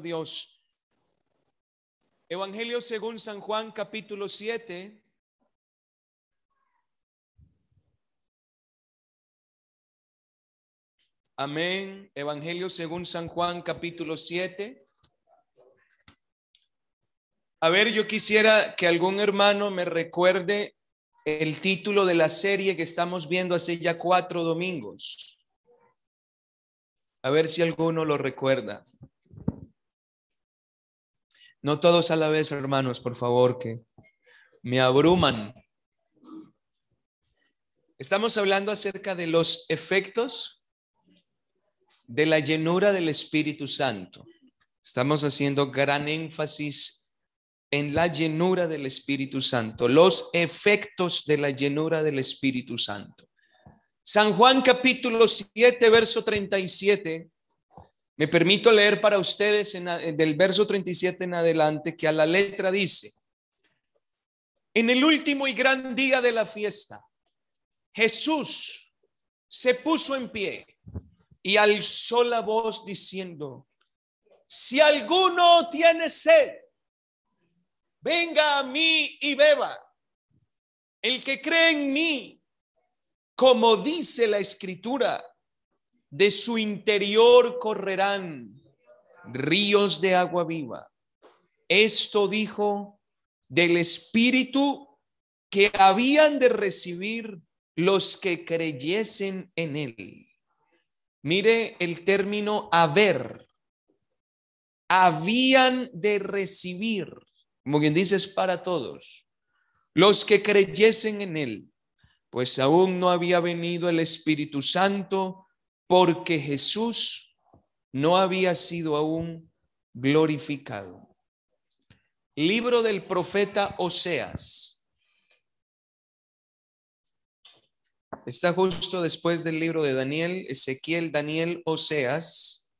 Dios. Evangelio según San Juan capítulo 7. Amén. Evangelio según San Juan capítulo 7. A ver, yo quisiera que algún hermano me recuerde el título de la serie que estamos viendo hace ya cuatro domingos. A ver si alguno lo recuerda. No todos a la vez, hermanos, por favor, que me abruman. Estamos hablando acerca de los efectos de la llenura del Espíritu Santo. Estamos haciendo gran énfasis en la llenura del Espíritu Santo, los efectos de la llenura del Espíritu Santo. San Juan capítulo 7, verso 37 me permito leer para ustedes en, del verso 37 en adelante que a la letra dice, en el último y gran día de la fiesta, Jesús se puso en pie y alzó la voz diciendo, si alguno tiene sed, venga a mí y beba. El que cree en mí, como dice la escritura, de su interior correrán ríos de agua viva. Esto dijo del Espíritu que habían de recibir los que creyesen en él. Mire el término haber. Habían de recibir, como quien dice, es para todos, los que creyesen en él, pues aún no había venido el Espíritu Santo porque Jesús no había sido aún glorificado. Libro del profeta Oseas. Está justo después del libro de Daniel, Ezequiel, Daniel, Oseas.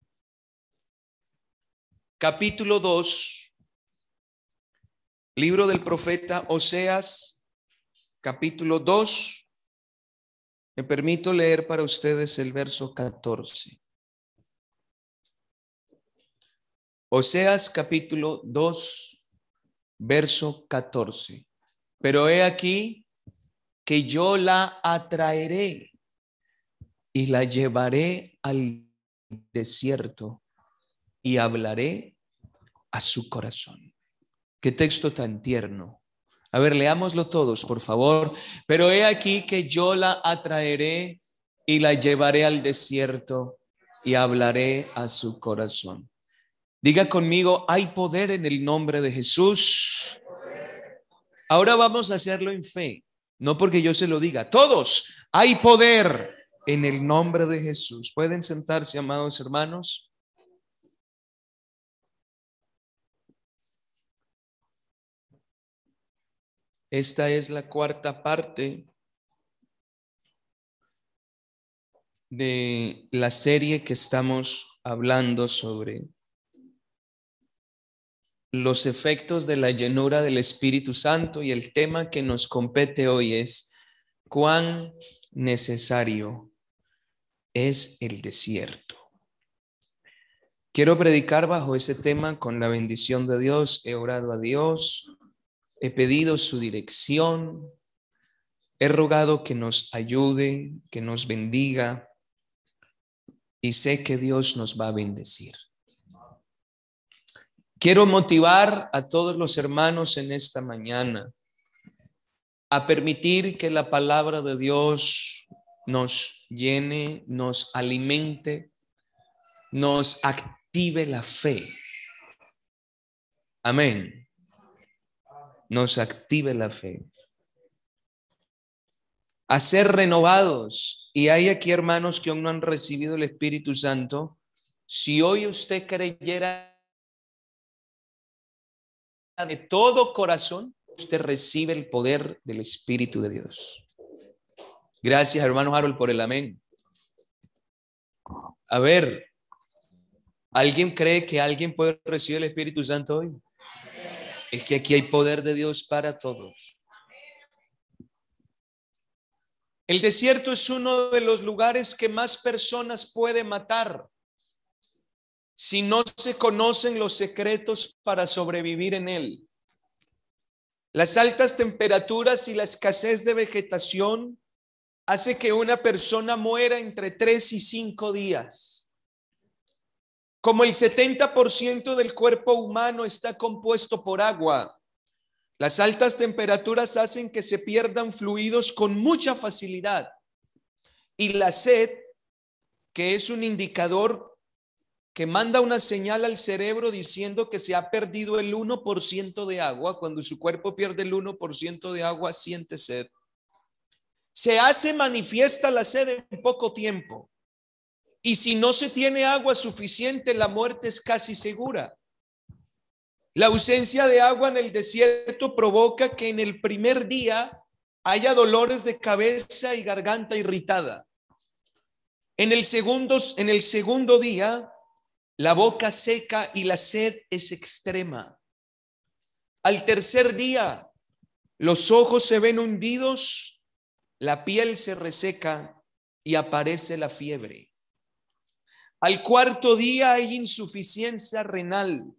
Capítulo 2. Libro del profeta Oseas, capítulo 2 me permito leer para ustedes el verso 14. Oseas capítulo 2, verso 14. Pero he aquí que yo la atraeré y la llevaré al desierto y hablaré a su corazón. Qué texto tan tierno. A ver, leámoslo todos, por favor. Pero he aquí que yo la atraeré y la llevaré al desierto y hablaré a su corazón. Diga conmigo, hay poder en el nombre de Jesús. Ahora vamos a hacerlo en fe, no porque yo se lo diga. Todos, hay poder en el nombre de Jesús. Pueden sentarse, amados hermanos. Esta es la cuarta parte de la serie que estamos hablando sobre los efectos de la llenura del Espíritu Santo y el tema que nos compete hoy es cuán necesario es el desierto. Quiero predicar bajo ese tema con la bendición de Dios. He orado a Dios He pedido su dirección. He rogado que nos ayude, que nos bendiga. Y sé que Dios nos va a bendecir. Quiero motivar a todos los hermanos en esta mañana a permitir que la palabra de Dios nos llene, nos alimente, nos active la fe. Amén nos active la fe. A ser renovados. Y hay aquí hermanos que aún no han recibido el Espíritu Santo. Si hoy usted creyera de todo corazón, usted recibe el poder del Espíritu de Dios. Gracias, hermano Harold, por el amén. A ver, ¿alguien cree que alguien puede recibir el Espíritu Santo hoy? Es que aquí hay poder de Dios para todos. El desierto es uno de los lugares que más personas puede matar. si no se conocen los secretos para sobrevivir en él. Las altas temperaturas y la escasez de vegetación hace que una persona muera entre tres y cinco días. Como el 70% del cuerpo humano está compuesto por agua, las altas temperaturas hacen que se pierdan fluidos con mucha facilidad. Y la sed, que es un indicador que manda una señal al cerebro diciendo que se ha perdido el 1% de agua, cuando su cuerpo pierde el 1% de agua, siente sed. Se hace manifiesta la sed en poco tiempo. Y si no se tiene agua suficiente, la muerte es casi segura. La ausencia de agua en el desierto provoca que en el primer día haya dolores de cabeza y garganta irritada. En el segundo, en el segundo día, la boca seca y la sed es extrema. Al tercer día, los ojos se ven hundidos, la piel se reseca y aparece la fiebre. Al cuarto día hay insuficiencia renal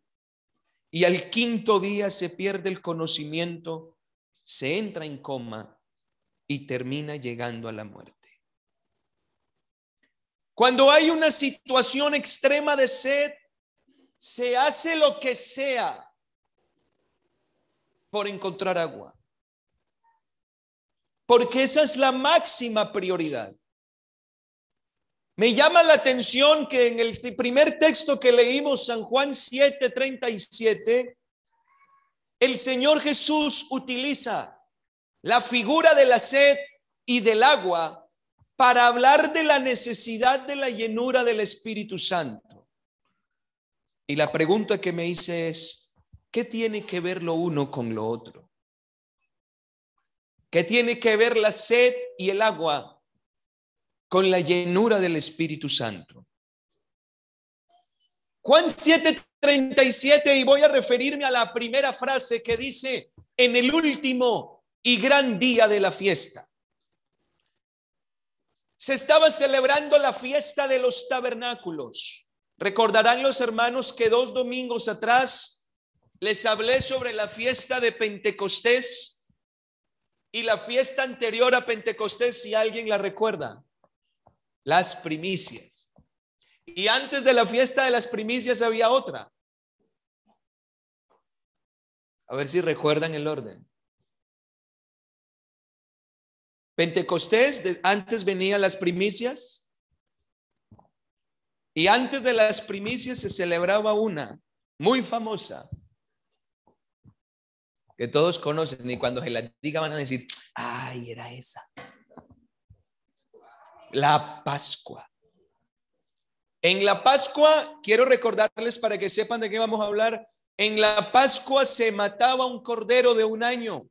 y al quinto día se pierde el conocimiento, se entra en coma y termina llegando a la muerte. Cuando hay una situación extrema de sed, se hace lo que sea por encontrar agua. Porque esa es la máxima prioridad. Me llama la atención que en el primer texto que leímos, San Juan 7:37, el Señor Jesús utiliza la figura de la sed y del agua para hablar de la necesidad de la llenura del Espíritu Santo. Y la pregunta que me hice es, ¿qué tiene que ver lo uno con lo otro? ¿Qué tiene que ver la sed y el agua con la llenura del Espíritu Santo. Juan 7:37 y voy a referirme a la primera frase que dice, en el último y gran día de la fiesta. Se estaba celebrando la fiesta de los tabernáculos. Recordarán los hermanos que dos domingos atrás les hablé sobre la fiesta de Pentecostés y la fiesta anterior a Pentecostés, si alguien la recuerda las primicias. Y antes de la fiesta de las primicias había otra. A ver si recuerdan el orden. Pentecostés, antes venían las primicias. Y antes de las primicias se celebraba una muy famosa que todos conocen y cuando se la diga van a decir, ay, era esa la Pascua. En la Pascua, quiero recordarles para que sepan de qué vamos a hablar, en la Pascua se mataba un cordero de un año.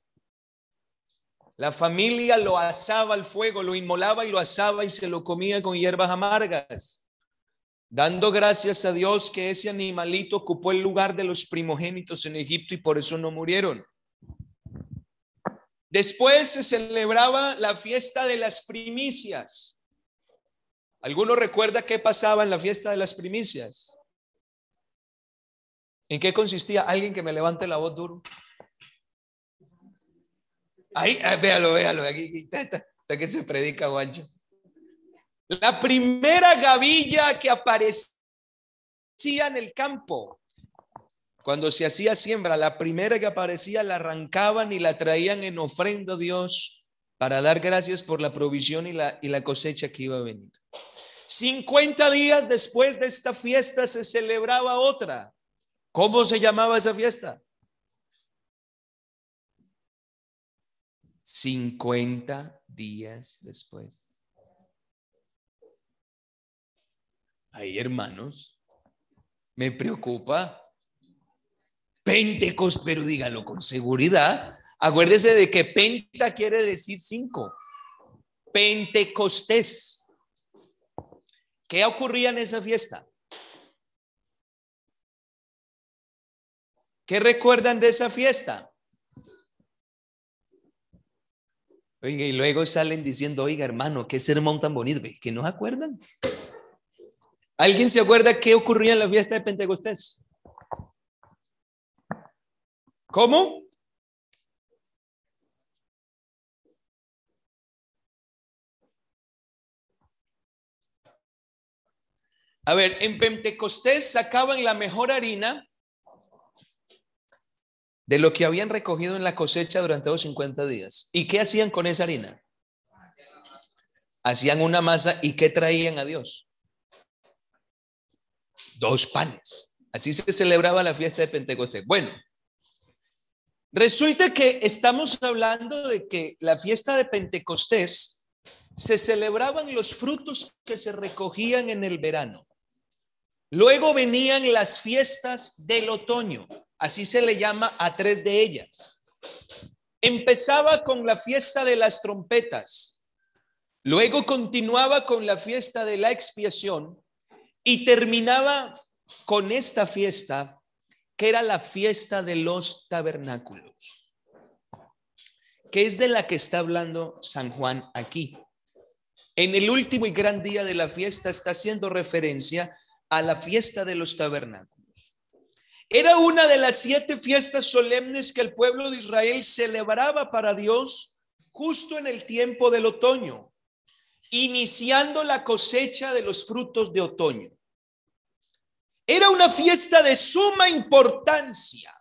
La familia lo asaba al fuego, lo inmolaba y lo asaba y se lo comía con hierbas amargas, dando gracias a Dios que ese animalito ocupó el lugar de los primogénitos en Egipto y por eso no murieron. Después se celebraba la fiesta de las primicias. ¿Alguno recuerda qué pasaba en la fiesta de las primicias? ¿En qué consistía? Alguien que me levante la voz duro. Ahí, ah, véalo, véalo. Aquí, está, que se predica, guancho. La primera gavilla que aparecía en el campo, cuando se hacía siembra, la primera que aparecía la arrancaban y la traían en ofrenda a Dios para dar gracias por la provisión y la, y la cosecha que iba a venir. 50 días después de esta fiesta se celebraba otra. ¿Cómo se llamaba esa fiesta? 50 días después. Ay, hermanos, me preocupa. Pentecostés, pero dígalo con seguridad. Acuérdese de que penta quiere decir cinco. Pentecostés. ¿Qué ocurría en esa fiesta? ¿Qué recuerdan de esa fiesta? Oiga, y luego salen diciendo, oiga, hermano, qué sermón tan bonito, que no acuerdan. ¿Alguien se acuerda qué ocurría en la fiesta de Pentecostés? ¿Cómo? A ver, en Pentecostés sacaban la mejor harina de lo que habían recogido en la cosecha durante los 50 días. ¿Y qué hacían con esa harina? Hacían una masa y ¿qué traían a Dios? Dos panes. Así se celebraba la fiesta de Pentecostés. Bueno, resulta que estamos hablando de que la fiesta de Pentecostés se celebraban los frutos que se recogían en el verano. Luego venían las fiestas del otoño. Así se le llama a tres de ellas. Empezaba con la fiesta de las trompetas, luego continuaba con la fiesta de la expiación y terminaba con esta fiesta que era la fiesta de los tabernáculos, que es de la que está hablando San Juan aquí. En el último y gran día de la fiesta está haciendo referencia a la fiesta de los tabernáculos. Era una de las siete fiestas solemnes que el pueblo de Israel celebraba para Dios justo en el tiempo del otoño, iniciando la cosecha de los frutos de otoño. Era una fiesta de suma importancia.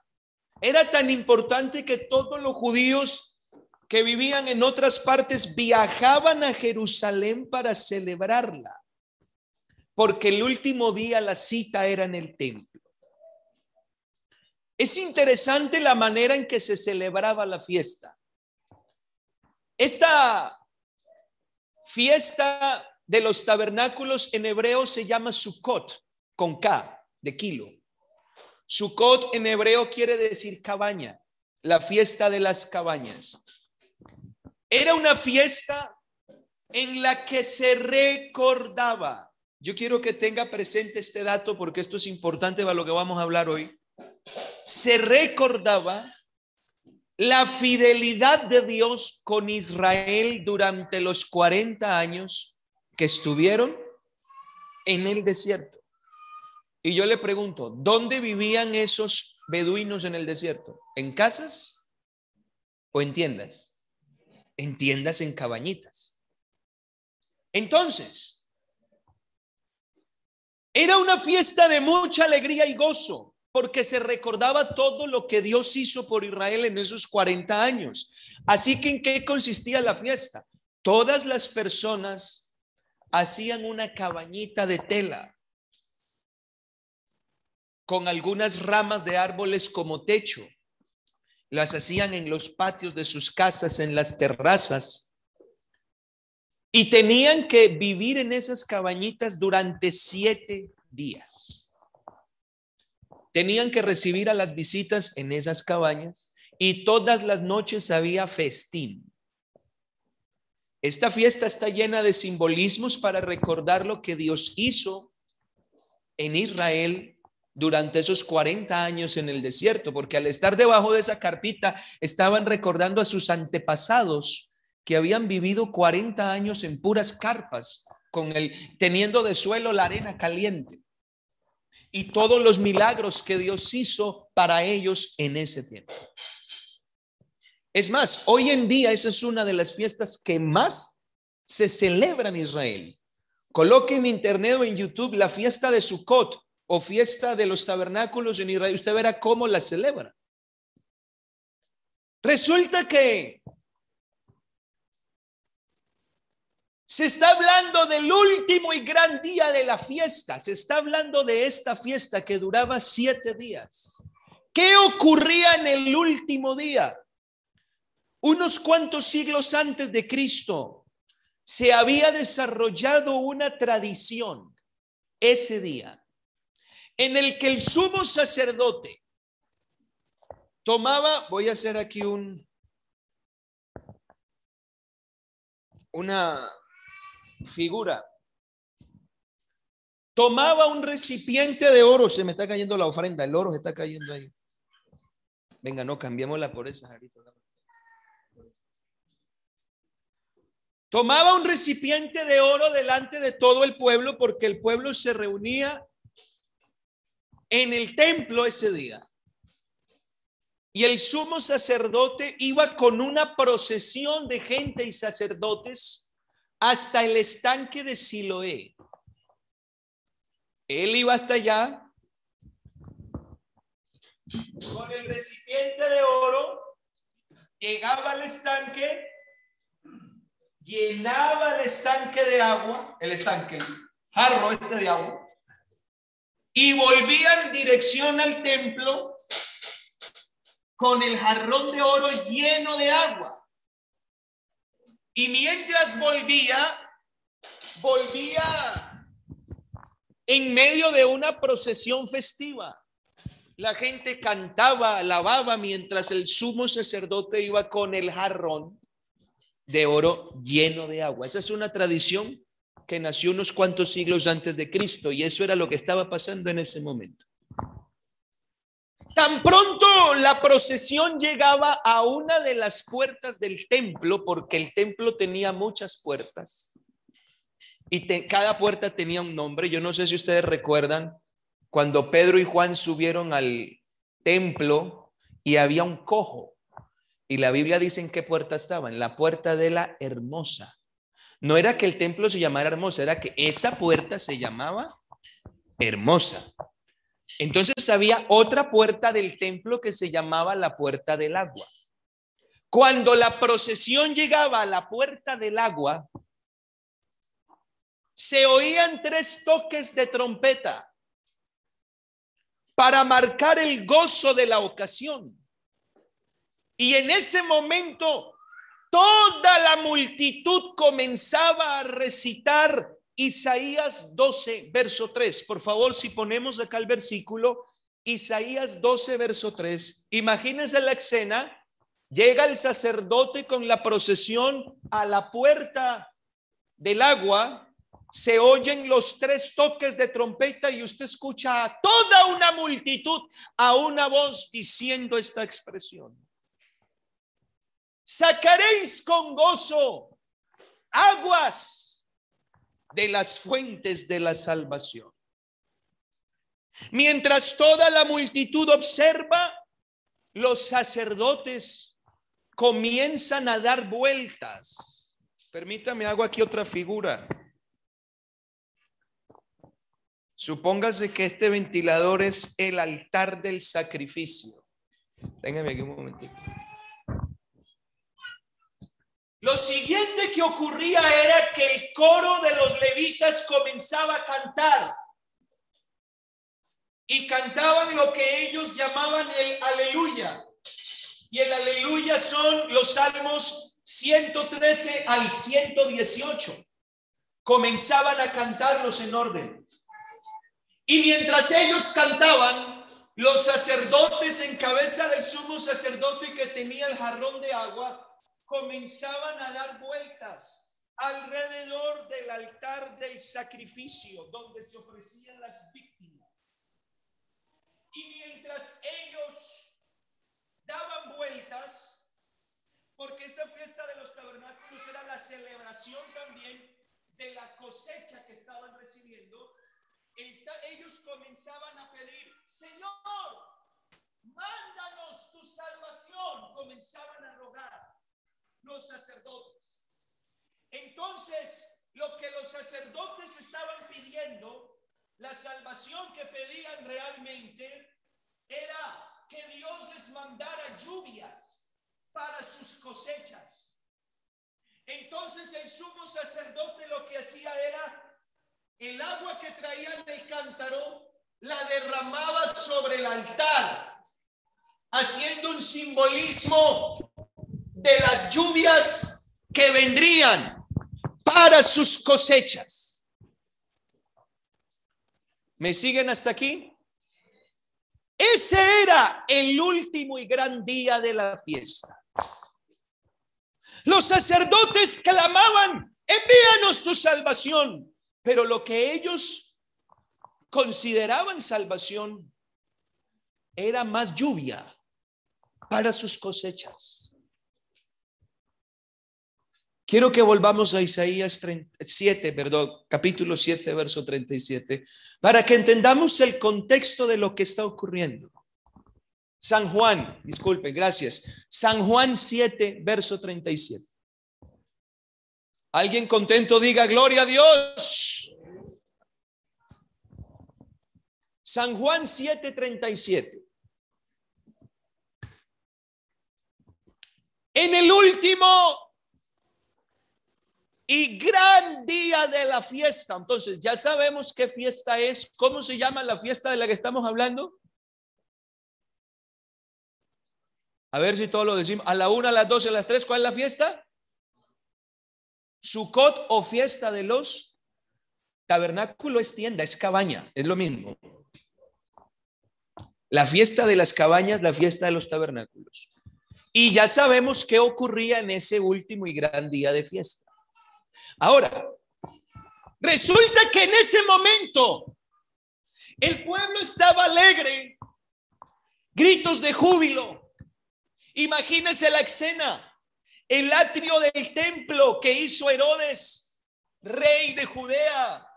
Era tan importante que todos los judíos que vivían en otras partes viajaban a Jerusalén para celebrarla, porque el último día la cita era en el templo. Es interesante la manera en que se celebraba la fiesta. Esta fiesta de los tabernáculos en hebreo se llama Sukkot, con K, de kilo. Sukkot en hebreo quiere decir cabaña, la fiesta de las cabañas. Era una fiesta en la que se recordaba. Yo quiero que tenga presente este dato porque esto es importante para lo que vamos a hablar hoy se recordaba la fidelidad de Dios con Israel durante los 40 años que estuvieron en el desierto. Y yo le pregunto, ¿dónde vivían esos beduinos en el desierto? ¿En casas o en tiendas? En tiendas, en cabañitas. Entonces, era una fiesta de mucha alegría y gozo porque se recordaba todo lo que Dios hizo por Israel en esos 40 años. Así que ¿en qué consistía la fiesta? Todas las personas hacían una cabañita de tela con algunas ramas de árboles como techo. Las hacían en los patios de sus casas, en las terrazas. Y tenían que vivir en esas cabañitas durante siete días. Tenían que recibir a las visitas en esas cabañas y todas las noches había festín. Esta fiesta está llena de simbolismos para recordar lo que Dios hizo en Israel durante esos 40 años en el desierto, porque al estar debajo de esa carpita estaban recordando a sus antepasados que habían vivido 40 años en puras carpas, con el teniendo de suelo la arena caliente y todos los milagros que Dios hizo para ellos en ese tiempo. Es más, hoy en día esa es una de las fiestas que más se celebra en Israel. Coloque en internet o en YouTube la fiesta de Sukkot o fiesta de los tabernáculos en Israel. Usted verá cómo la celebra. Resulta que Se está hablando del último y gran día de la fiesta. Se está hablando de esta fiesta que duraba siete días. ¿Qué ocurría en el último día? Unos cuantos siglos antes de Cristo se había desarrollado una tradición ese día en el que el sumo sacerdote tomaba, voy a hacer aquí un, una, figura. Tomaba un recipiente de oro, se me está cayendo la ofrenda, el oro se está cayendo ahí. Venga, no, cambiémosla por esa, tomaba un recipiente de oro delante de todo el pueblo porque el pueblo se reunía en el templo ese día. Y el sumo sacerdote iba con una procesión de gente y sacerdotes hasta el estanque de Siloé. Él iba hasta allá con el recipiente de oro, llegaba al estanque, llenaba el estanque de agua, el estanque, jarro este de agua, y volvía en dirección al templo con el jarrón de oro lleno de agua. Y mientras volvía, volvía en medio de una procesión festiva. La gente cantaba, alababa mientras el sumo sacerdote iba con el jarrón de oro lleno de agua. Esa es una tradición que nació unos cuantos siglos antes de Cristo y eso era lo que estaba pasando en ese momento. Tan pronto la procesión llegaba a una de las puertas del templo, porque el templo tenía muchas puertas y cada puerta tenía un nombre. Yo no sé si ustedes recuerdan cuando Pedro y Juan subieron al templo y había un cojo. Y la Biblia dice en qué puerta estaba, en la puerta de la hermosa. No era que el templo se llamara hermosa, era que esa puerta se llamaba hermosa. Entonces había otra puerta del templo que se llamaba la puerta del agua. Cuando la procesión llegaba a la puerta del agua, se oían tres toques de trompeta para marcar el gozo de la ocasión. Y en ese momento toda la multitud comenzaba a recitar Isaías 12, verso 3. Por favor, si ponemos acá el versículo, Isaías 12, verso 3. Imagínense la escena. Llega el sacerdote con la procesión a la puerta del agua. Se oyen los tres toques de trompeta y usted escucha a toda una multitud a una voz diciendo esta expresión. Sacaréis con gozo aguas de las fuentes de la salvación. Mientras toda la multitud observa, los sacerdotes comienzan a dar vueltas. Permítame, hago aquí otra figura. Supóngase que este ventilador es el altar del sacrificio. Téngame aquí un momentito. Lo siguiente que ocurría era que el coro de los levitas comenzaba a cantar. Y cantaban lo que ellos llamaban el aleluya. Y el aleluya son los salmos 113 al 118. Comenzaban a cantarlos en orden. Y mientras ellos cantaban, los sacerdotes en cabeza del sumo sacerdote que tenía el jarrón de agua comenzaban a dar vueltas alrededor del altar del sacrificio donde se ofrecían las víctimas. Y mientras ellos daban vueltas, porque esa fiesta de los tabernáculos era la celebración también de la cosecha que estaban recibiendo, ellos comenzaban a pedir, Señor, mándanos tu salvación, comenzaban a rogar los sacerdotes. Entonces, lo que los sacerdotes estaban pidiendo, la salvación que pedían realmente, era que Dios les mandara lluvias para sus cosechas. Entonces el sumo sacerdote lo que hacía era el agua que traía del cántaro, la derramaba sobre el altar, haciendo un simbolismo de las lluvias que vendrían para sus cosechas. ¿Me siguen hasta aquí? Ese era el último y gran día de la fiesta. Los sacerdotes clamaban, envíanos tu salvación, pero lo que ellos consideraban salvación era más lluvia para sus cosechas. Quiero que volvamos a Isaías 7, perdón, capítulo 7, verso 37, para que entendamos el contexto de lo que está ocurriendo. San Juan, disculpen, gracias. San Juan 7, verso 37. Alguien contento diga, gloria a Dios. San Juan 7, 37. En el último y gran día de la fiesta. Entonces, ya sabemos qué fiesta es. ¿Cómo se llama la fiesta de la que estamos hablando? A ver si todos lo decimos. A la una, a las dos, a las tres, ¿cuál es la fiesta? Sucot o fiesta de los tabernáculo es tienda, es cabaña, es lo mismo. La fiesta de las cabañas, la fiesta de los tabernáculos. Y ya sabemos qué ocurría en ese último y gran día de fiesta. Ahora, resulta que en ese momento el pueblo estaba alegre, gritos de júbilo. Imagínese la escena, el atrio del templo que hizo Herodes, rey de Judea,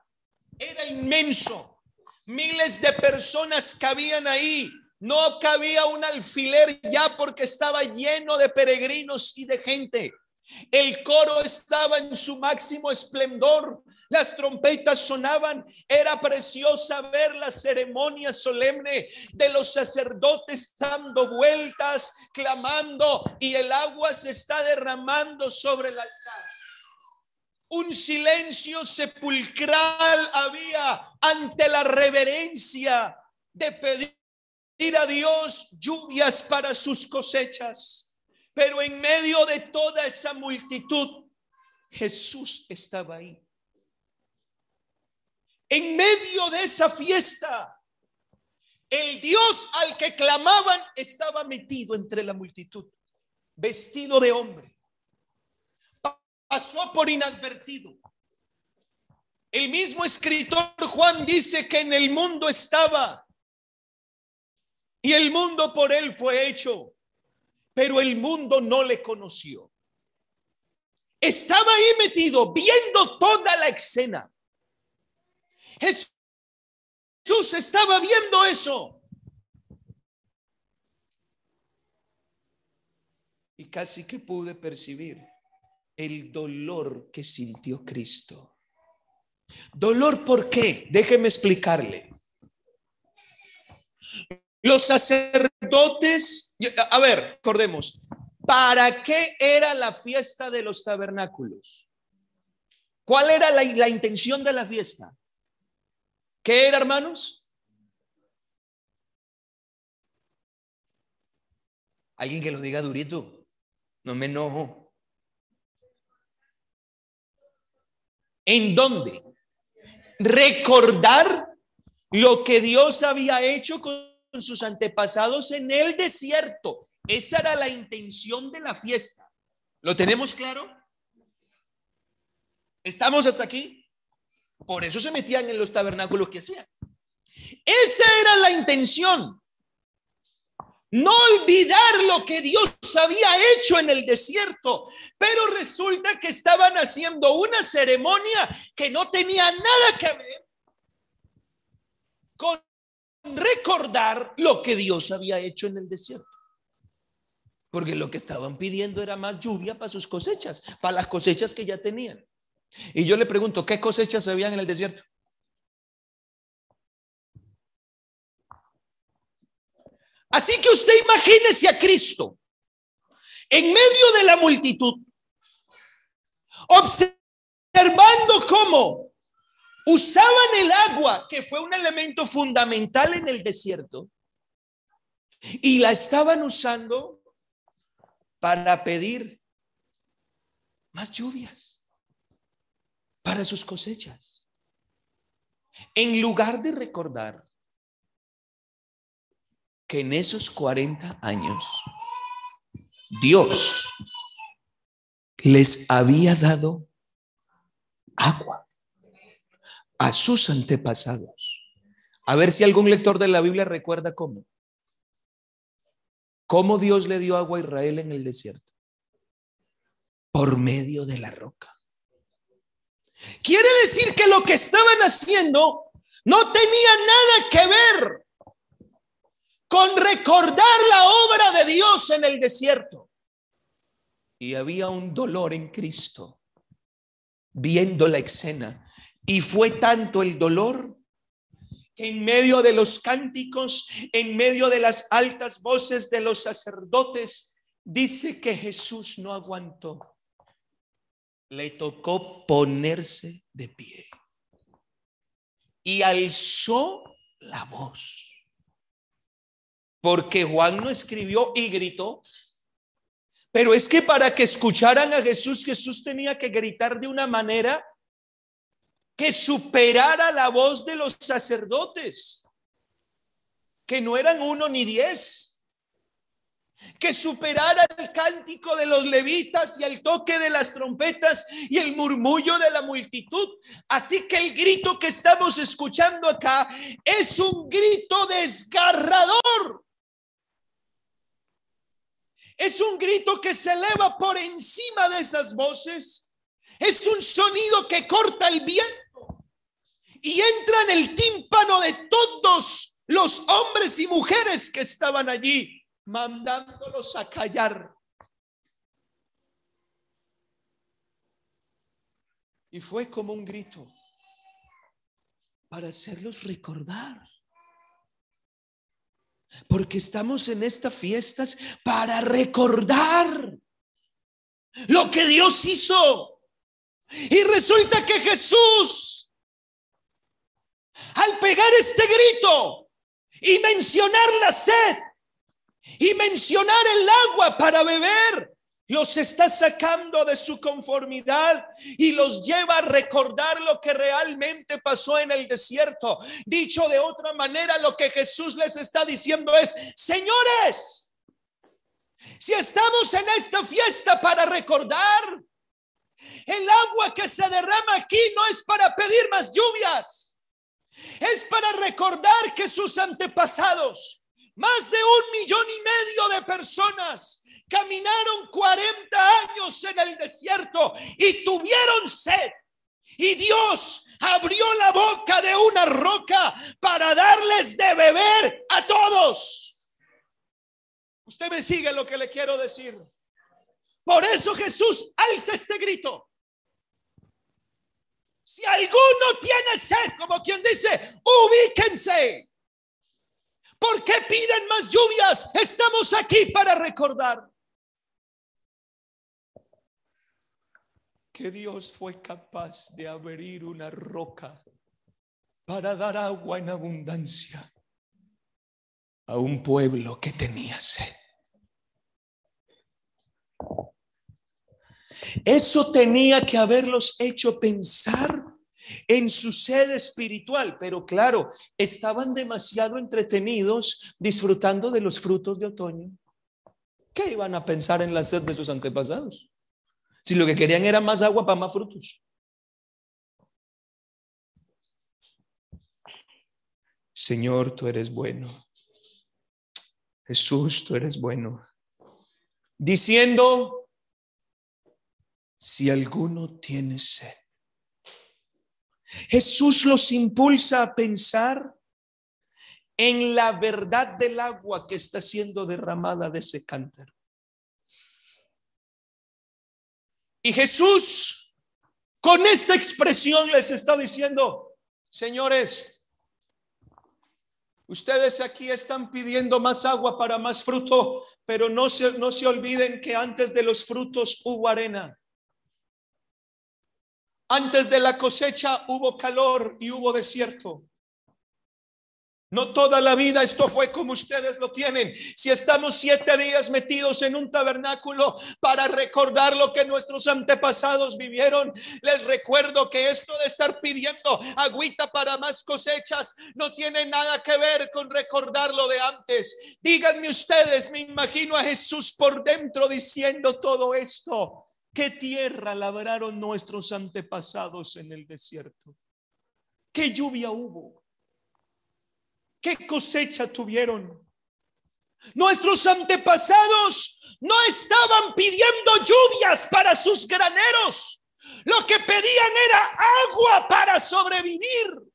era inmenso. Miles de personas cabían ahí. No cabía un alfiler ya porque estaba lleno de peregrinos y de gente. El coro estaba en su máximo esplendor. Las trompetas sonaban. Era preciosa ver la ceremonia solemne de los sacerdotes dando vueltas, clamando y el agua se está derramando sobre el altar. Un silencio sepulcral había ante la reverencia de pedir a Dios lluvias para sus cosechas. Pero en medio de toda esa multitud, Jesús estaba ahí. En medio de esa fiesta, el Dios al que clamaban estaba metido entre la multitud, vestido de hombre. Pasó por inadvertido. El mismo escritor Juan dice que en el mundo estaba y el mundo por él fue hecho pero el mundo no le conoció. Estaba ahí metido viendo toda la escena. Jesús estaba viendo eso. Y casi que pude percibir el dolor que sintió Cristo. ¿Dolor por qué? Déjeme explicarle. Los sacerdotes, a ver, recordemos, ¿para qué era la fiesta de los tabernáculos? ¿Cuál era la, la intención de la fiesta? ¿Qué era, hermanos? Alguien que lo diga durito. No me enojo. ¿En dónde? Recordar lo que Dios había hecho con sus antepasados en el desierto. Esa era la intención de la fiesta. ¿Lo tenemos claro? ¿Estamos hasta aquí? Por eso se metían en los tabernáculos que hacían. Esa era la intención. No olvidar lo que Dios había hecho en el desierto, pero resulta que estaban haciendo una ceremonia que no tenía nada que ver con recordar lo que Dios había hecho en el desierto. Porque lo que estaban pidiendo era más lluvia para sus cosechas, para las cosechas que ya tenían. Y yo le pregunto, ¿qué cosechas se habían en el desierto? Así que usted imagínese a Cristo en medio de la multitud, observando cómo usaban el agua, que fue un elemento fundamental en el desierto, y la estaban usando para pedir más lluvias para sus cosechas. En lugar de recordar que en esos 40 años Dios les había dado agua a sus antepasados. A ver si algún lector de la Biblia recuerda cómo. ¿Cómo Dios le dio agua a Israel en el desierto? por medio de la roca. Quiere decir que lo que estaban haciendo no tenía nada que ver con recordar la obra de Dios en el desierto. Y había un dolor en Cristo viendo la escena. Y fue tanto el dolor que en medio de los cánticos, en medio de las altas voces de los sacerdotes, dice que Jesús no aguantó. Le tocó ponerse de pie y alzó la voz. Porque Juan no escribió y gritó, pero es que para que escucharan a Jesús, Jesús tenía que gritar de una manera que superara la voz de los sacerdotes, que no eran uno ni diez, que superara el cántico de los levitas y el toque de las trompetas y el murmullo de la multitud. Así que el grito que estamos escuchando acá es un grito desgarrador. Es un grito que se eleva por encima de esas voces. Es un sonido que corta el viento y entra en el tímpano de todos los hombres y mujeres que estaban allí mandándolos a callar. Y fue como un grito para hacerlos recordar. Porque estamos en estas fiestas para recordar lo que Dios hizo. Y resulta que Jesús, al pegar este grito y mencionar la sed, y mencionar el agua para beber. Los está sacando de su conformidad y los lleva a recordar lo que realmente pasó en el desierto. Dicho de otra manera, lo que Jesús les está diciendo es, señores, si estamos en esta fiesta para recordar, el agua que se derrama aquí no es para pedir más lluvias, es para recordar que sus antepasados más de un millón y medio de personas caminaron 40 años en el desierto y tuvieron sed. Y Dios abrió la boca de una roca para darles de beber a todos. Usted me sigue lo que le quiero decir. Por eso Jesús alza este grito. Si alguno tiene sed, como quien dice, ubíquense. ¿Por qué piden más lluvias? Estamos aquí para recordar que Dios fue capaz de abrir una roca para dar agua en abundancia a un pueblo que tenía sed. Eso tenía que haberlos hecho pensar en su sed espiritual, pero claro, estaban demasiado entretenidos disfrutando de los frutos de otoño. ¿Qué iban a pensar en la sed de sus antepasados? Si lo que querían era más agua para más frutos. Señor, tú eres bueno. Jesús, tú eres bueno. Diciendo, si alguno tiene sed, Jesús los impulsa a pensar en la verdad del agua que está siendo derramada de ese cántaro. Y Jesús con esta expresión les está diciendo, señores, ustedes aquí están pidiendo más agua para más fruto, pero no se, no se olviden que antes de los frutos hubo arena. Antes de la cosecha hubo calor y hubo desierto. No toda la vida esto fue como ustedes lo tienen. Si estamos siete días metidos en un tabernáculo para recordar lo que nuestros antepasados vivieron, les recuerdo que esto de estar pidiendo agüita para más cosechas no tiene nada que ver con recordar lo de antes. Díganme ustedes, me imagino a Jesús por dentro diciendo todo esto. ¿Qué tierra labraron nuestros antepasados en el desierto? ¿Qué lluvia hubo? ¿Qué cosecha tuvieron? Nuestros antepasados no estaban pidiendo lluvias para sus graneros. Lo que pedían era agua para sobrevivir.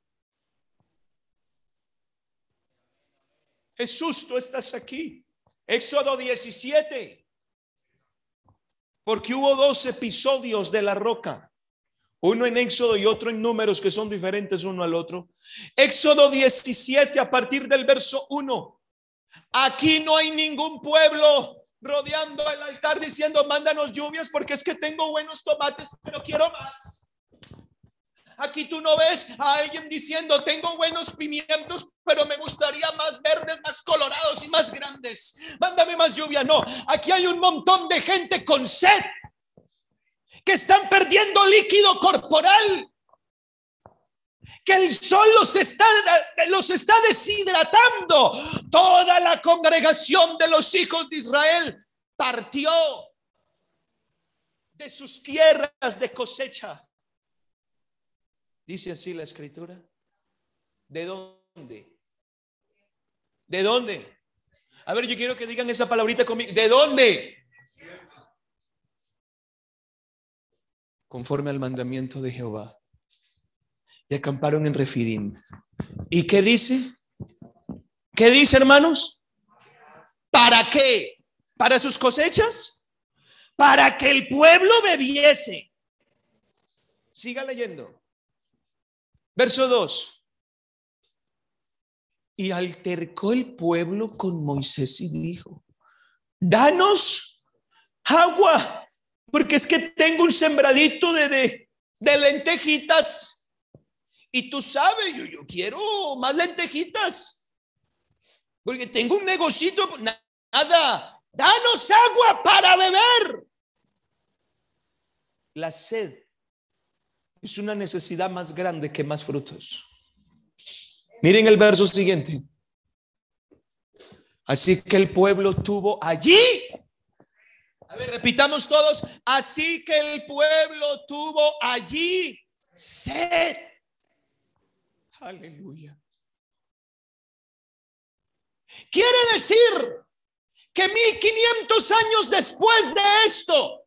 Jesús, tú estás aquí. Éxodo 17. Porque hubo dos episodios de la roca. Uno en Éxodo y otro en números que son diferentes uno al otro. Éxodo 17 a partir del verso 1. Aquí no hay ningún pueblo rodeando el altar diciendo, mándanos lluvias porque es que tengo buenos tomates, pero quiero más. Aquí tú no ves a alguien diciendo, tengo buenos pimientos, pero me gustaría más verdes, más colorados y más grandes. Mándame más lluvia. No, aquí hay un montón de gente con sed que están perdiendo líquido corporal, que el sol los está, los está deshidratando. Toda la congregación de los hijos de Israel partió de sus tierras de cosecha. Dice así la escritura. ¿De dónde? ¿De dónde? A ver, yo quiero que digan esa palabrita conmigo. ¿De dónde? Conforme al mandamiento de Jehová y acamparon en Refidim. ¿Y qué dice? ¿Qué dice, hermanos? ¿Para qué? ¿Para sus cosechas? Para que el pueblo bebiese. Siga leyendo. Verso 2. Y altercó el pueblo con Moisés y dijo, danos agua, porque es que tengo un sembradito de, de, lentejitas y tú sabes, yo, yo quiero más lentejitas. Porque tengo un negocito, nada. Danos agua para beber. La sed es una necesidad más grande que más frutos. Miren el verso siguiente. Así que el pueblo tuvo allí. A ver, repitamos todos. Así que el pueblo tuvo allí sed. Aleluya. Quiere decir que 1500 años después de esto,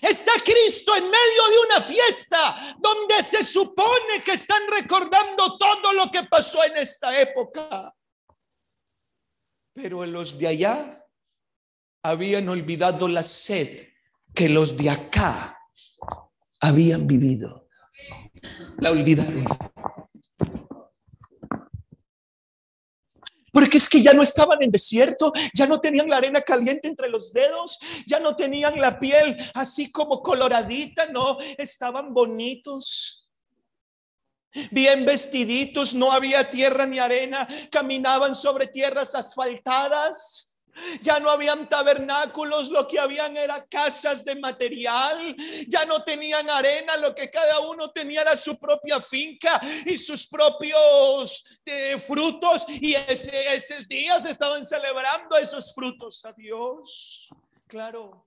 está Cristo en medio de una fiesta donde se supone que están recordando todo lo que pasó en esta época. Pero los de allá habían olvidado la sed que los de acá habían vivido. La olvidaron. Porque es que ya no estaban en desierto, ya no tenían la arena caliente entre los dedos, ya no tenían la piel así como coloradita, no, estaban bonitos. Bien vestiditos, no había tierra ni arena, caminaban sobre tierras asfaltadas. Ya no habían tabernáculos, lo que habían era casas de material. Ya no tenían arena, lo que cada uno tenía era su propia finca y sus propios eh, frutos. Y esos días estaban celebrando esos frutos a Dios. Claro,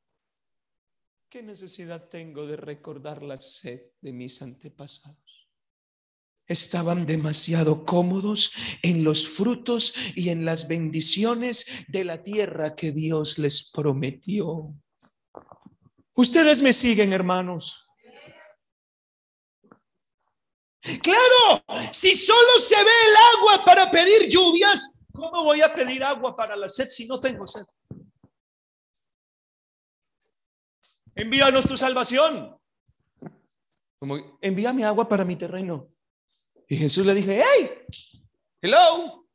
¿qué necesidad tengo de recordar la sed de mis antepasados? Estaban demasiado cómodos en los frutos y en las bendiciones de la tierra que Dios les prometió. Ustedes me siguen, hermanos. Claro, si solo se ve el agua para pedir lluvias, ¿cómo voy a pedir agua para la sed si no tengo sed? Envíanos tu salvación. Envíame agua para mi terreno. Y Jesús le dijo, hey, hello.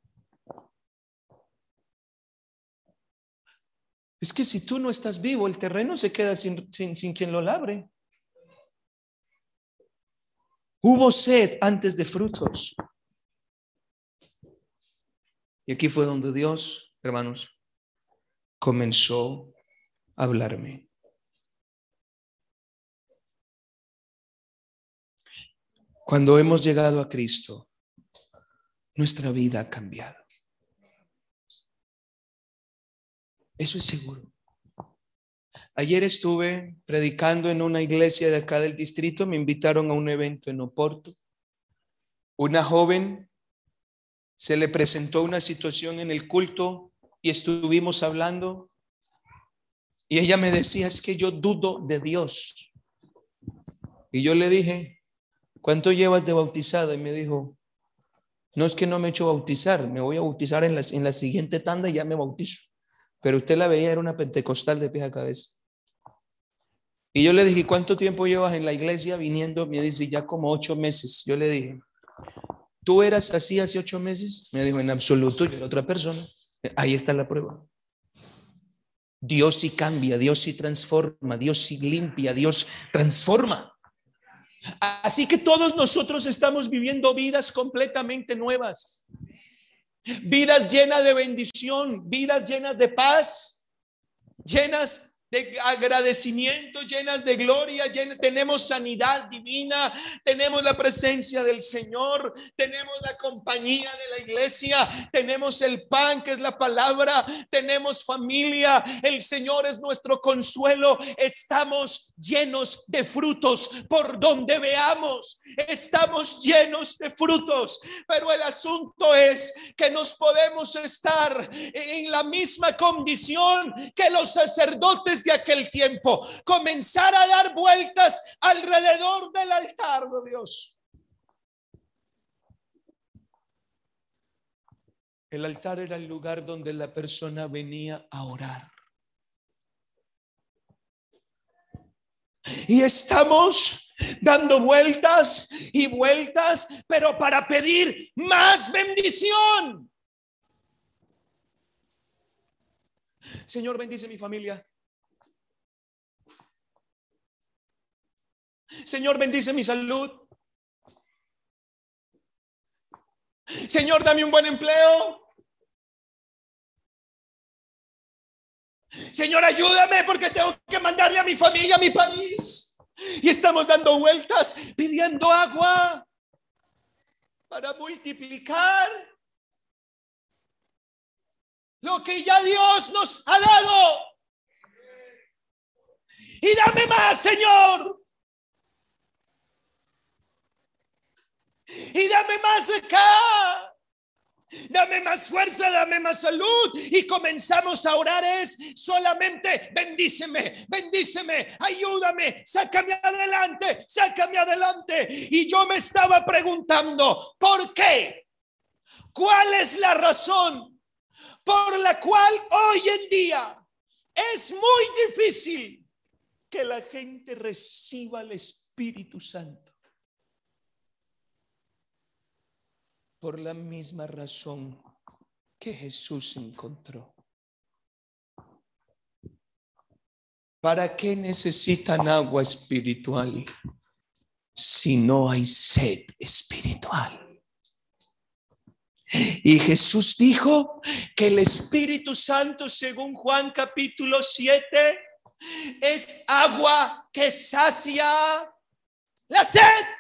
Es que si tú no estás vivo, el terreno se queda sin, sin, quien lo labre. Hubo sed antes de frutos. Y aquí fue donde Dios, hermanos, comenzó a hablarme. Cuando hemos llegado a Cristo, nuestra vida ha cambiado. Eso es seguro. Ayer estuve predicando en una iglesia de acá del distrito, me invitaron a un evento en Oporto. Una joven se le presentó una situación en el culto y estuvimos hablando y ella me decía, es que yo dudo de Dios. Y yo le dije, ¿cuánto llevas de bautizada? Y me dijo, no es que no me he hecho bautizar, me voy a bautizar en la, en la siguiente tanda y ya me bautizo. Pero usted la veía, era una pentecostal de pie a cabeza. Y yo le dije, ¿cuánto tiempo llevas en la iglesia viniendo? Me dice, ya como ocho meses. Yo le dije, ¿tú eras así hace ocho meses? Me dijo, en absoluto, yo era otra persona. Ahí está la prueba. Dios sí cambia, Dios sí transforma, Dios sí limpia, Dios transforma. Así que todos nosotros estamos viviendo vidas completamente nuevas, vidas llenas de bendición, vidas llenas de paz, llenas de agradecimiento, llenas de gloria, tenemos sanidad divina, tenemos la presencia del Señor, tenemos la compañía de la iglesia, tenemos el pan que es la palabra, tenemos familia, el Señor es nuestro consuelo, estamos llenos de frutos por donde veamos, estamos llenos de frutos, pero el asunto es que nos podemos estar en la misma condición que los sacerdotes de aquel tiempo, comenzar a dar vueltas alrededor del altar de Dios. El altar era el lugar donde la persona venía a orar. Y estamos dando vueltas y vueltas, pero para pedir más bendición. Señor, bendice mi familia. Señor, bendice mi salud. Señor, dame un buen empleo. Señor, ayúdame porque tengo que mandarle a mi familia a mi país. Y estamos dando vueltas pidiendo agua para multiplicar lo que ya Dios nos ha dado. Y dame más, Señor. Y dame más acá. Dame más fuerza, dame más salud. Y comenzamos a orar es solamente bendíceme, bendíceme, ayúdame, sácame adelante, sácame adelante. Y yo me estaba preguntando, ¿por qué? ¿Cuál es la razón por la cual hoy en día es muy difícil que la gente reciba el Espíritu Santo? Por la misma razón que Jesús encontró. ¿Para qué necesitan agua espiritual si no hay sed espiritual? Y Jesús dijo que el Espíritu Santo, según Juan capítulo 7, es agua que sacia la sed.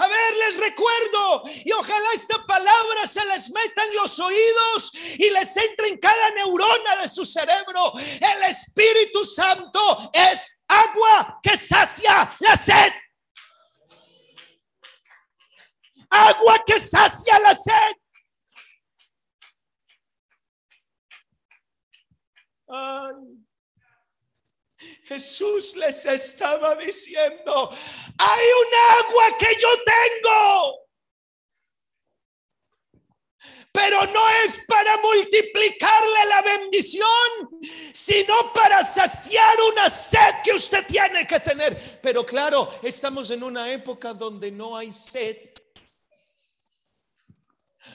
A ver, les recuerdo y ojalá esta palabra se les meta en los oídos y les entre en cada neurona de su cerebro. El Espíritu Santo es agua que sacia la sed. Agua que sacia la sed. Ay. Jesús les estaba diciendo, hay un agua que yo tengo, pero no es para multiplicarle la bendición, sino para saciar una sed que usted tiene que tener. Pero claro, estamos en una época donde no hay sed.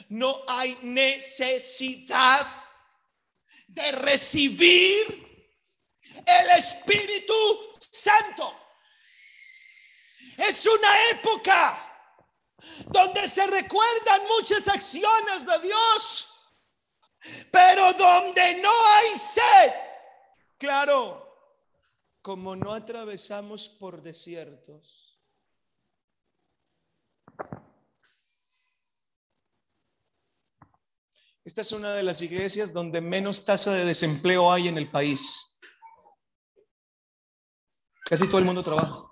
No hay necesidad de recibir el Espíritu Santo. Es una época donde se recuerdan muchas acciones de Dios, pero donde no hay sed. Claro, como no atravesamos por desiertos. Esta es una de las iglesias donde menos tasa de desempleo hay en el país. Casi todo el mundo trabaja.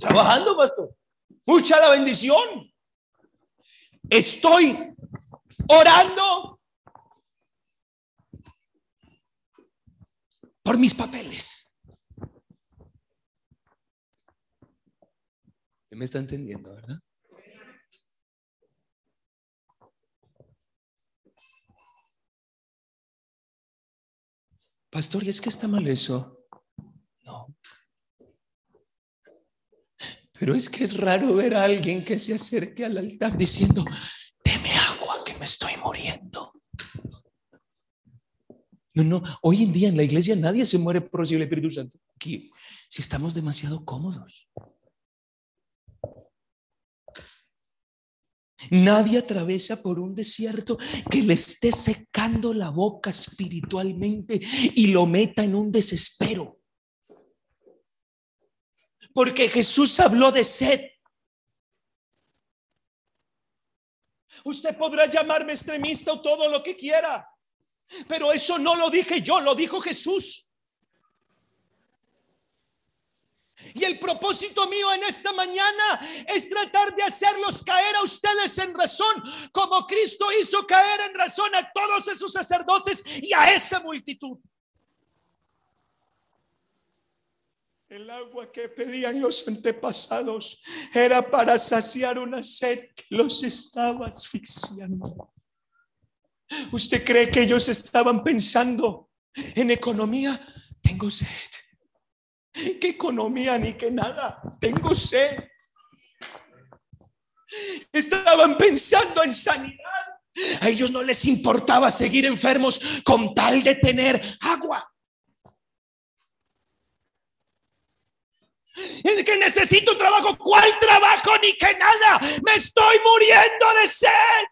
trabajando, pastor. Mucha la bendición. Estoy orando por mis papeles. ¿Me está entendiendo, verdad? Pastor, ¿y es que está mal eso? No. Pero es que es raro ver a alguien que se acerque al altar diciendo, deme agua que me estoy muriendo. No, no, hoy en día en la iglesia nadie se muere por el Espíritu Santo. Aquí, si estamos demasiado cómodos. Nadie atraviesa por un desierto que le esté secando la boca espiritualmente y lo meta en un desespero. Porque Jesús habló de sed. Usted podrá llamarme extremista o todo lo que quiera, pero eso no lo dije yo, lo dijo Jesús. Y el propósito mío en esta mañana es tratar de hacerlos caer a ustedes en razón, como Cristo hizo caer en razón a todos esos sacerdotes y a esa multitud. El agua que pedían los antepasados era para saciar una sed que los estaba asfixiando. ¿Usted cree que ellos estaban pensando en economía? Tengo sed qué economía ni qué nada. Tengo sed. Estaban pensando en sanidad. A ellos no les importaba seguir enfermos con tal de tener agua. Es que necesito trabajo. ¿Cuál trabajo ni que nada? Me estoy muriendo de sed.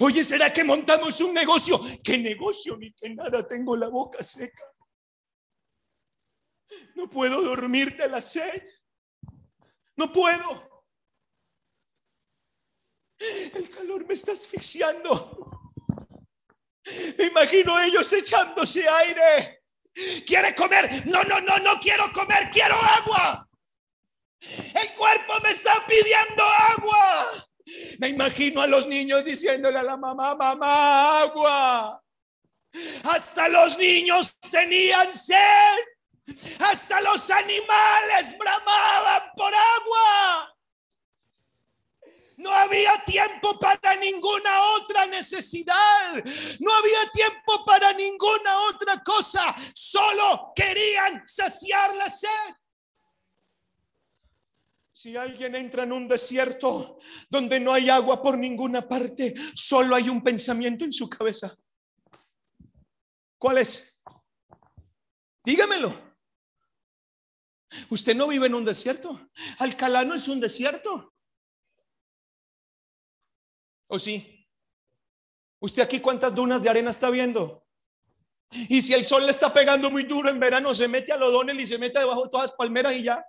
Oye, ¿será que montamos un negocio? ¿Qué negocio ni que nada? Tengo la boca seca. No puedo dormir de la sed. No puedo. El calor me está asfixiando. Me imagino ellos echándose aire. ¿Quiere comer? No, no, no, no quiero comer, quiero agua. El cuerpo me está pidiendo agua. Me imagino a los niños diciéndole a la mamá, mamá, agua. Hasta los niños tenían sed. Hasta los animales bramaban por agua. No había tiempo para ninguna otra necesidad. No había tiempo para ninguna otra cosa. Solo querían saciar la sed. Si alguien entra en un desierto donde no hay agua por ninguna parte, solo hay un pensamiento en su cabeza. ¿Cuál es? Dígamelo. Usted no vive en un desierto. Alcalá no es un desierto. ¿O sí? ¿Usted aquí cuántas dunas de arena está viendo? Y si el sol le está pegando muy duro en verano, se mete a Lodonel y se mete debajo de todas las palmeras y ya.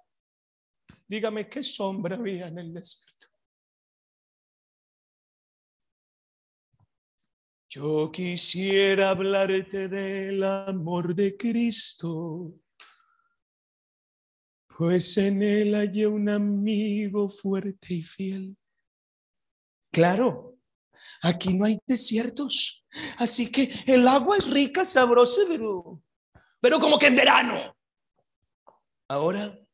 Dígame qué sombra había en el desierto. Yo quisiera hablarte del amor de Cristo, pues en él hay un amigo fuerte y fiel. Claro, aquí no hay desiertos, así que el agua es rica, sabrosa, pero, pero como que en verano. Ahora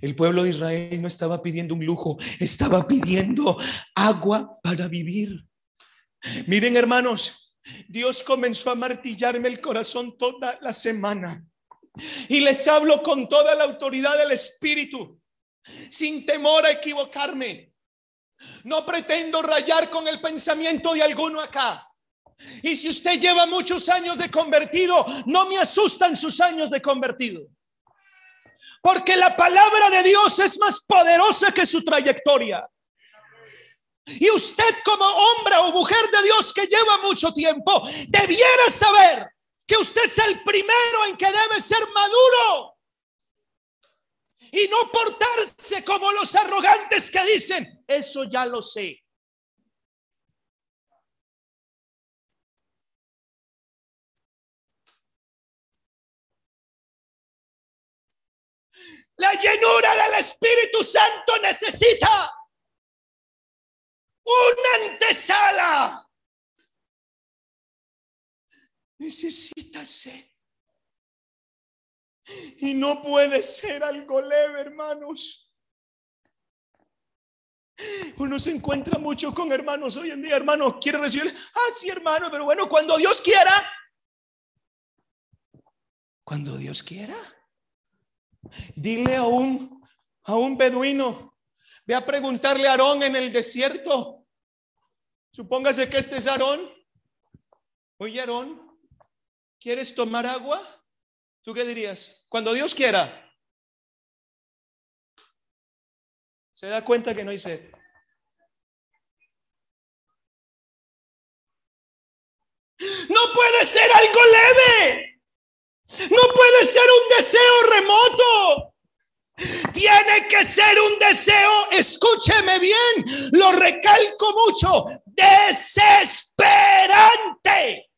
El pueblo de Israel no estaba pidiendo un lujo, estaba pidiendo agua para vivir. Miren hermanos, Dios comenzó a martillarme el corazón toda la semana. Y les hablo con toda la autoridad del Espíritu, sin temor a equivocarme. No pretendo rayar con el pensamiento de alguno acá. Y si usted lleva muchos años de convertido, no me asustan sus años de convertido. Porque la palabra de Dios es más poderosa que su trayectoria. Y usted como hombre o mujer de Dios que lleva mucho tiempo, debiera saber que usted es el primero en que debe ser maduro. Y no portarse como los arrogantes que dicen, eso ya lo sé. La llenura del Espíritu Santo necesita una antesala. Necesita ser. Y no puede ser algo leve, hermanos. Uno se encuentra mucho con hermanos hoy en día, hermano, quiere recibir, ah, sí, hermano, pero bueno, cuando Dios quiera, cuando Dios quiera, dile a un, a un beduino, ve a preguntarle a Aarón en el desierto, supóngase que este es Aarón, oye Aarón, ¿quieres tomar agua? ¿Tú qué dirías? Cuando Dios quiera. Se da cuenta que no hay sed. No puede ser algo leve. No puede ser un deseo remoto. Tiene que ser un deseo, escúcheme bien, lo recalco mucho, desesperante.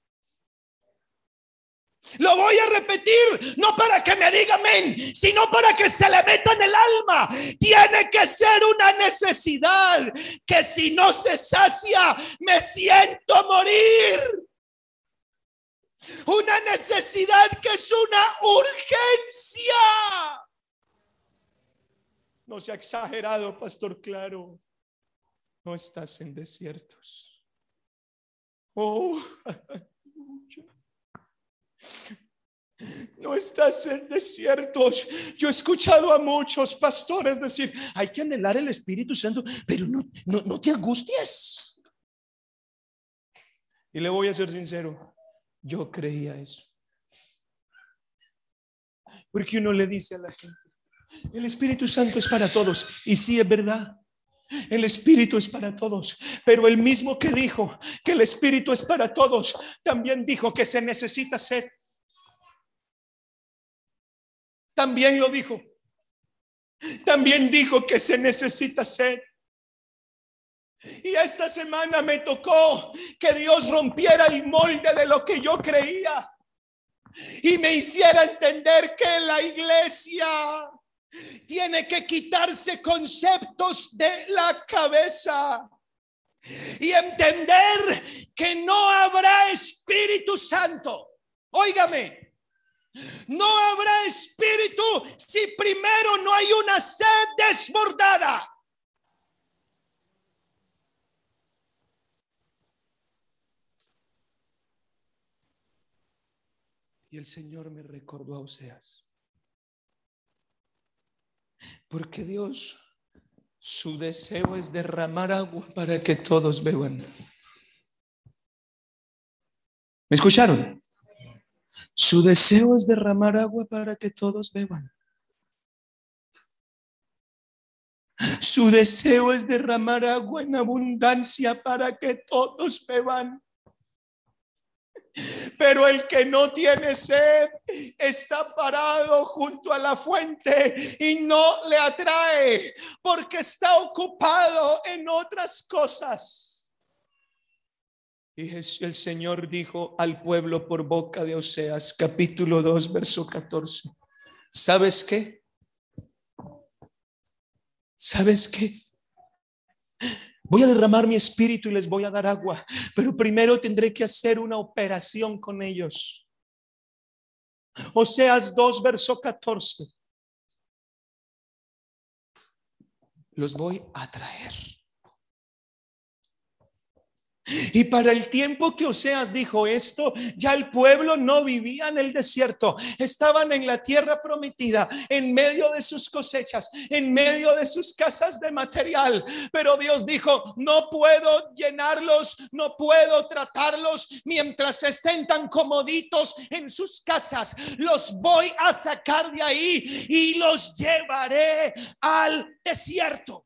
Lo voy a repetir, no para que me diga amén, sino para que se le meta en el alma. Tiene que ser una necesidad que si no se sacia, me siento morir. Una necesidad que es una urgencia. No se ha exagerado, pastor Claro. No estás en desiertos. Oh, No estás en desiertos. Yo he escuchado a muchos pastores decir, hay que anhelar el Espíritu Santo, pero no, no, te angusties. Y le voy a ser sincero, yo creía eso. Porque uno le dice a la gente, el Espíritu Santo es para todos. Y sí es verdad. El Espíritu es para todos, pero el mismo que dijo que el Espíritu es para todos, también dijo que se necesita sed. También lo dijo. También dijo que se necesita sed. Y esta semana me tocó que Dios rompiera el molde de lo que yo creía y me hiciera entender que la iglesia tiene que quitarse conceptos de la cabeza y entender que no habrá Espíritu Santo. Óigame, no habrá espíritu si primero no hay una sed desbordada. El Señor me recordó a Oseas. Porque Dios, su deseo es derramar agua para que todos beban. ¿Me escucharon? Su deseo es derramar agua para que todos beban. Su deseo es derramar agua en abundancia para que todos beban. Pero el que no tiene sed está parado junto a la fuente y no le atrae porque está ocupado en otras cosas. Y el Señor dijo al pueblo por boca de Oseas, capítulo 2, verso 14. ¿Sabes qué? ¿Sabes qué? Voy a derramar mi espíritu y les voy a dar agua, pero primero tendré que hacer una operación con ellos. Oseas 2, verso 14. Los voy a traer. Y para el tiempo que Oseas dijo esto, ya el pueblo no vivía en el desierto, estaban en la tierra prometida, en medio de sus cosechas, en medio de sus casas de material. Pero Dios dijo, no puedo llenarlos, no puedo tratarlos mientras estén tan comoditos en sus casas. Los voy a sacar de ahí y los llevaré al desierto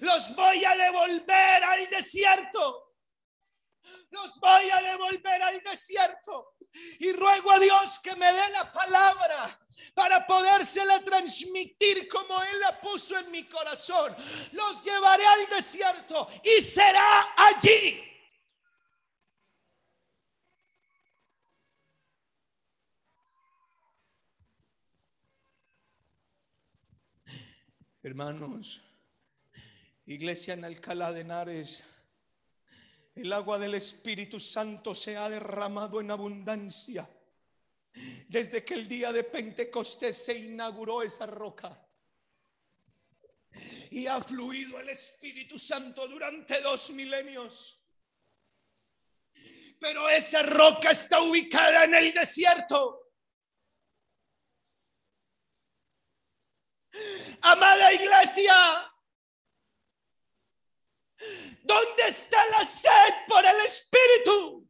los voy a devolver al desierto. Los voy a devolver al desierto. Y ruego a Dios que me dé la palabra para podérsela transmitir como Él la puso en mi corazón. Los llevaré al desierto y será allí. Hermanos, iglesia en Alcalá de Henares, el agua del Espíritu Santo se ha derramado en abundancia. Desde que el día de Pentecostés se inauguró esa roca. Y ha fluido el Espíritu Santo durante dos milenios. Pero esa roca está ubicada en el desierto. Amada iglesia, ¿dónde está la sed por el Espíritu?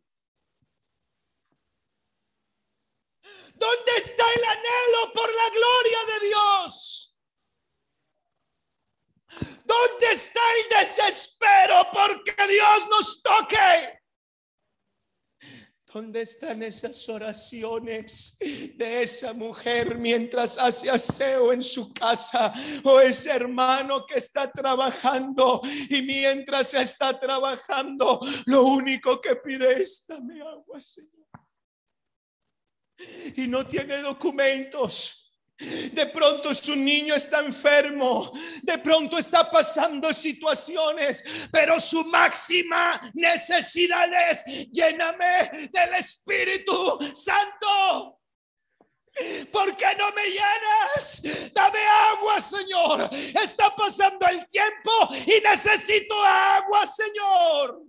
¿Dónde está el anhelo por la gloria de Dios? ¿Dónde está el desespero porque Dios nos toque? ¿Dónde están esas oraciones de esa mujer mientras hace aseo en su casa? O ese hermano que está trabajando y mientras está trabajando, lo único que pide es dame agua, Señor. Y no tiene documentos de pronto su niño está enfermo, de pronto está pasando situaciones, pero su máxima necesidad es lléname del Espíritu Santo. ¿Por qué no me llenas? Dame agua, Señor. Está pasando el tiempo y necesito agua, Señor.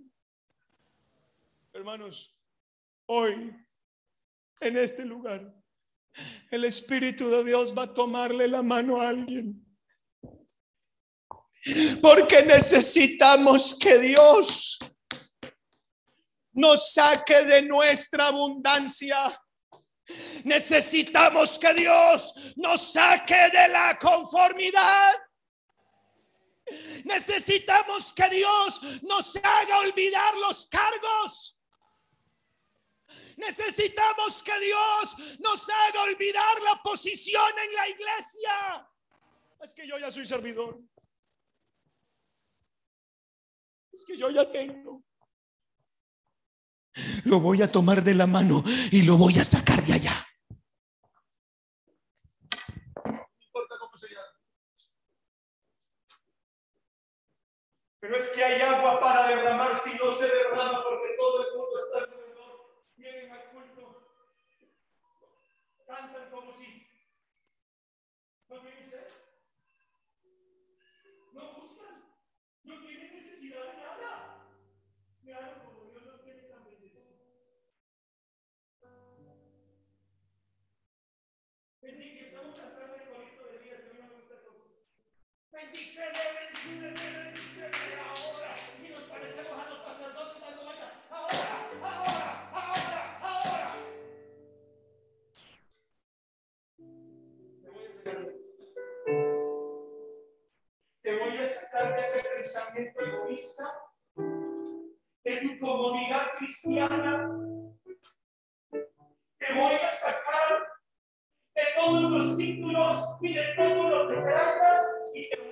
Hermanos, hoy en este lugar el Espíritu de Dios va a tomarle la mano a alguien. Porque necesitamos que Dios nos saque de nuestra abundancia. Necesitamos que Dios nos saque de la conformidad. Necesitamos que Dios nos haga olvidar los cargos. Necesitamos que Dios nos haga olvidar la posición en la iglesia. Es que yo ya soy servidor. Es que yo ya tengo. Lo voy a tomar de la mano y lo voy a sacar de allá. Pero es que hay agua para derramar si no se derrama porque todo el mundo está vienen al culto, cantan como si no tienen sed, no buscan, no tienen necesidad de nada. Vean como Dios los tiene tan bendecidos. Bendice, estamos cantando el corito de día, que una Bendícele, bendícele, voy a sacar de ese pensamiento egoísta, de tu comodidad cristiana. Te voy a sacar de todos los títulos y de todo lo que tratas y te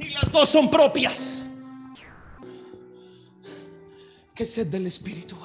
y las dos son propias. ¿Qué sed del Espíritu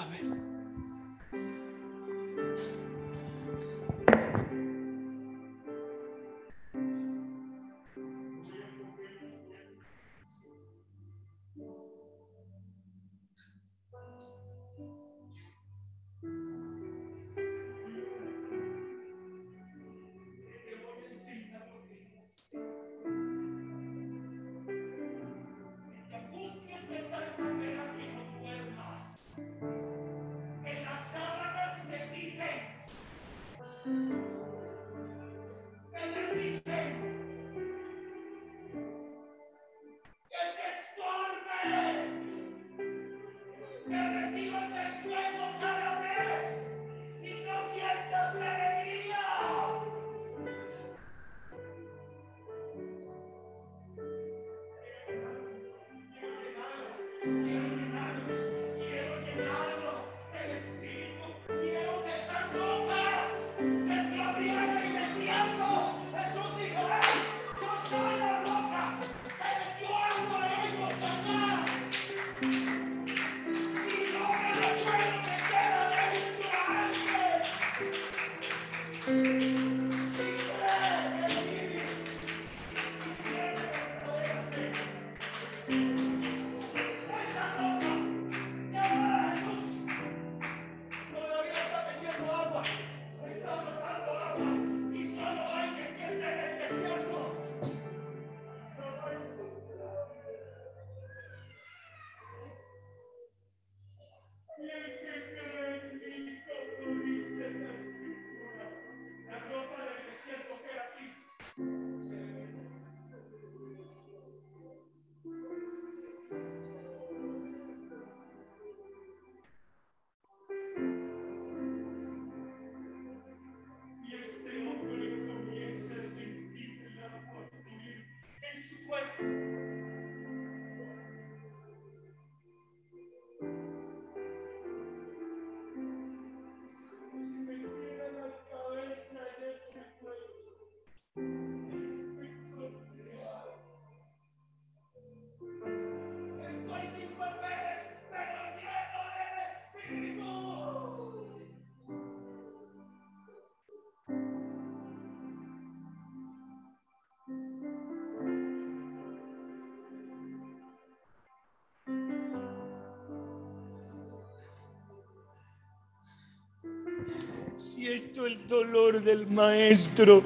Siento el dolor del maestro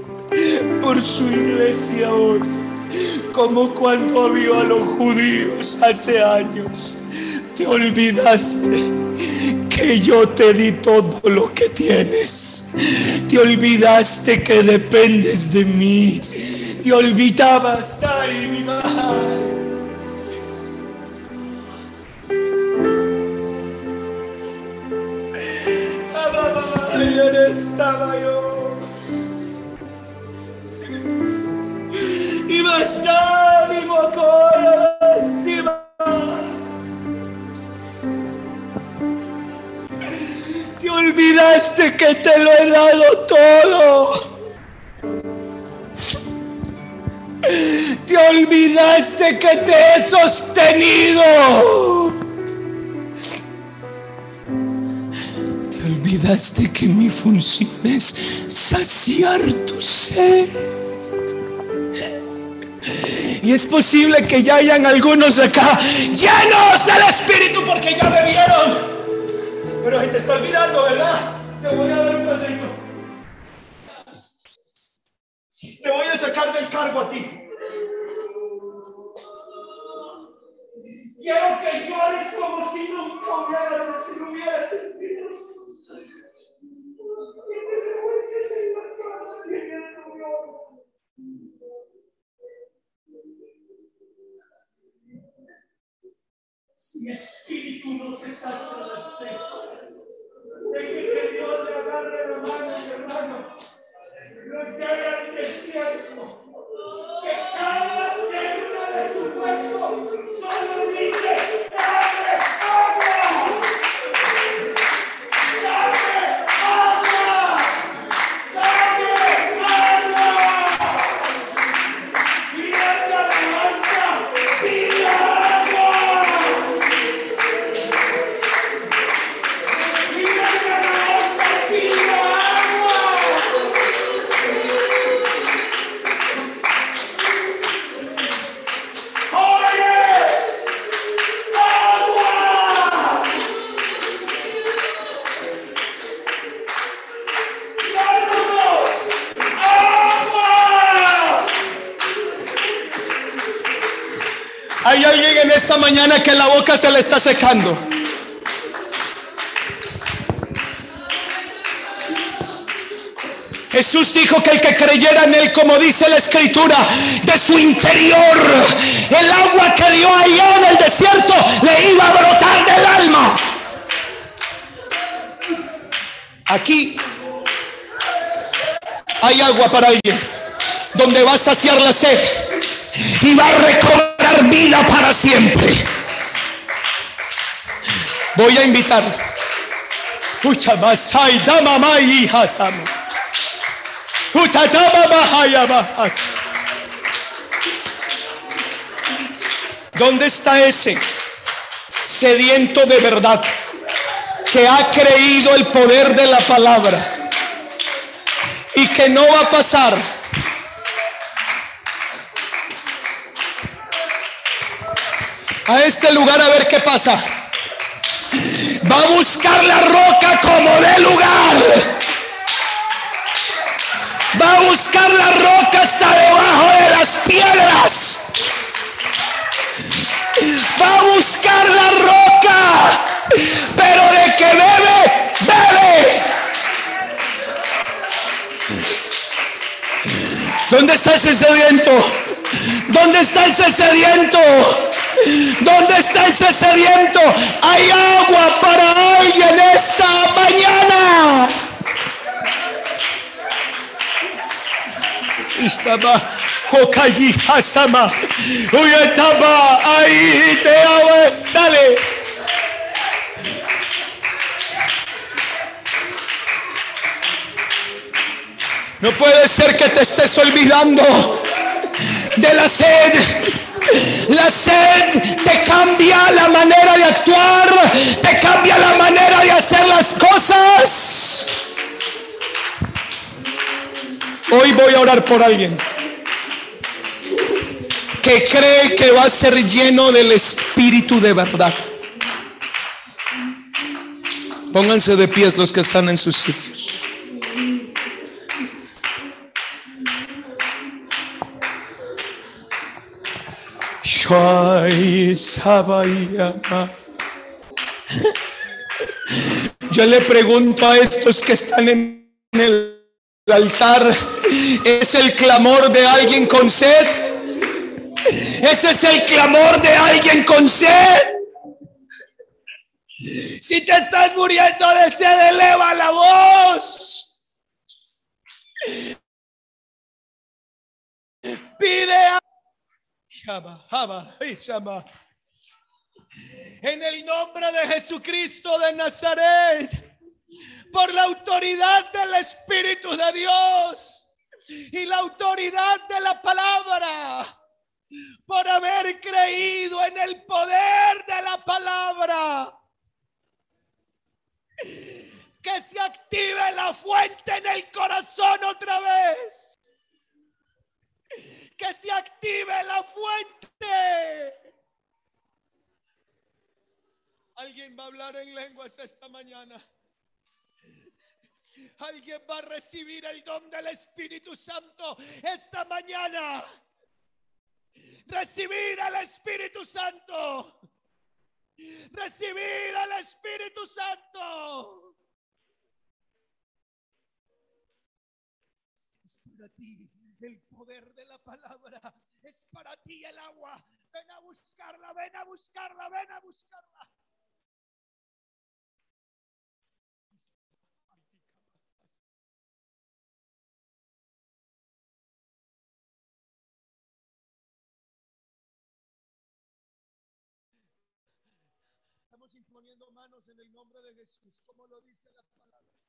por su iglesia hoy, como cuando vio a los judíos hace años. Te olvidaste que yo te di todo lo que tienes. Te olvidaste que dependes de mí. Te olvidabas, olvidaste que te lo he dado todo. Te olvidaste que te he sostenido. Te olvidaste que mi función es saciar tu sed. Y es posible que ya hayan algunos acá llenos del Espíritu porque ya bebieron. Pero te está olvidando, ¿verdad? Te voy a dar un paseito. Te voy a sacar del cargo a ti. Quiero que llores como si nunca hubiera, si no hubiera sentido eso. Si espíritu no se sacia la sed, deje que Dios le agarre la mano, mi hermano, lo lleve al desierto, que cada célula de su cuerpo solo grite, ¡Dame agua! Que la boca se le está secando. Jesús dijo que el que creyera en él, como dice la escritura, de su interior, el agua que dio allá en el desierto le iba a brotar del alma. Aquí hay agua para alguien, donde va a saciar la sed y va a recobrar vida para siempre. Voy a invitar. Masai, dama. ¿Dónde está ese sediento de verdad que ha creído el poder de la palabra y que no va a pasar? A este lugar a ver qué pasa. Va a buscar la roca como de lugar va a buscar la roca hasta debajo de las piedras. Va a buscar la roca, pero de que bebe, bebe. ¿Dónde está ese sediento? ¿Dónde está ese sediento? ¿Dónde está ese sediento? Hay agua para alguien esta mañana. Istaba Hokayi Hasama Uyataba ahí te agua sale. No puede ser que te estés olvidando de la sed. La sed te cambia la manera de actuar, te cambia la manera de hacer las cosas. Hoy voy a orar por alguien que cree que va a ser lleno del Espíritu de verdad. Pónganse de pies los que están en sus sitios. Yo le pregunto a estos que están en el altar, ¿es el clamor de alguien con sed? Ese es el clamor de alguien con sed. Si te estás muriendo de sed, eleva la voz. Pide a Jaba, jaba, y llama. En el nombre de Jesucristo de Nazaret, por la autoridad del Espíritu de Dios y la autoridad de la palabra, por haber creído en el poder de la palabra. Que se active la fuente en el corazón otra vez. Que se active la fuente. Alguien va a hablar en lenguas esta mañana. Alguien va a recibir el don del Espíritu Santo esta mañana. Recibir el Espíritu Santo. Recibir el Espíritu Santo. Es ti el poder de la palabra. Es para ti el agua. Ven a buscarla, ven a buscarla, ven a buscarla. Estamos imponiendo manos en el nombre de Jesús, como lo dice la palabra.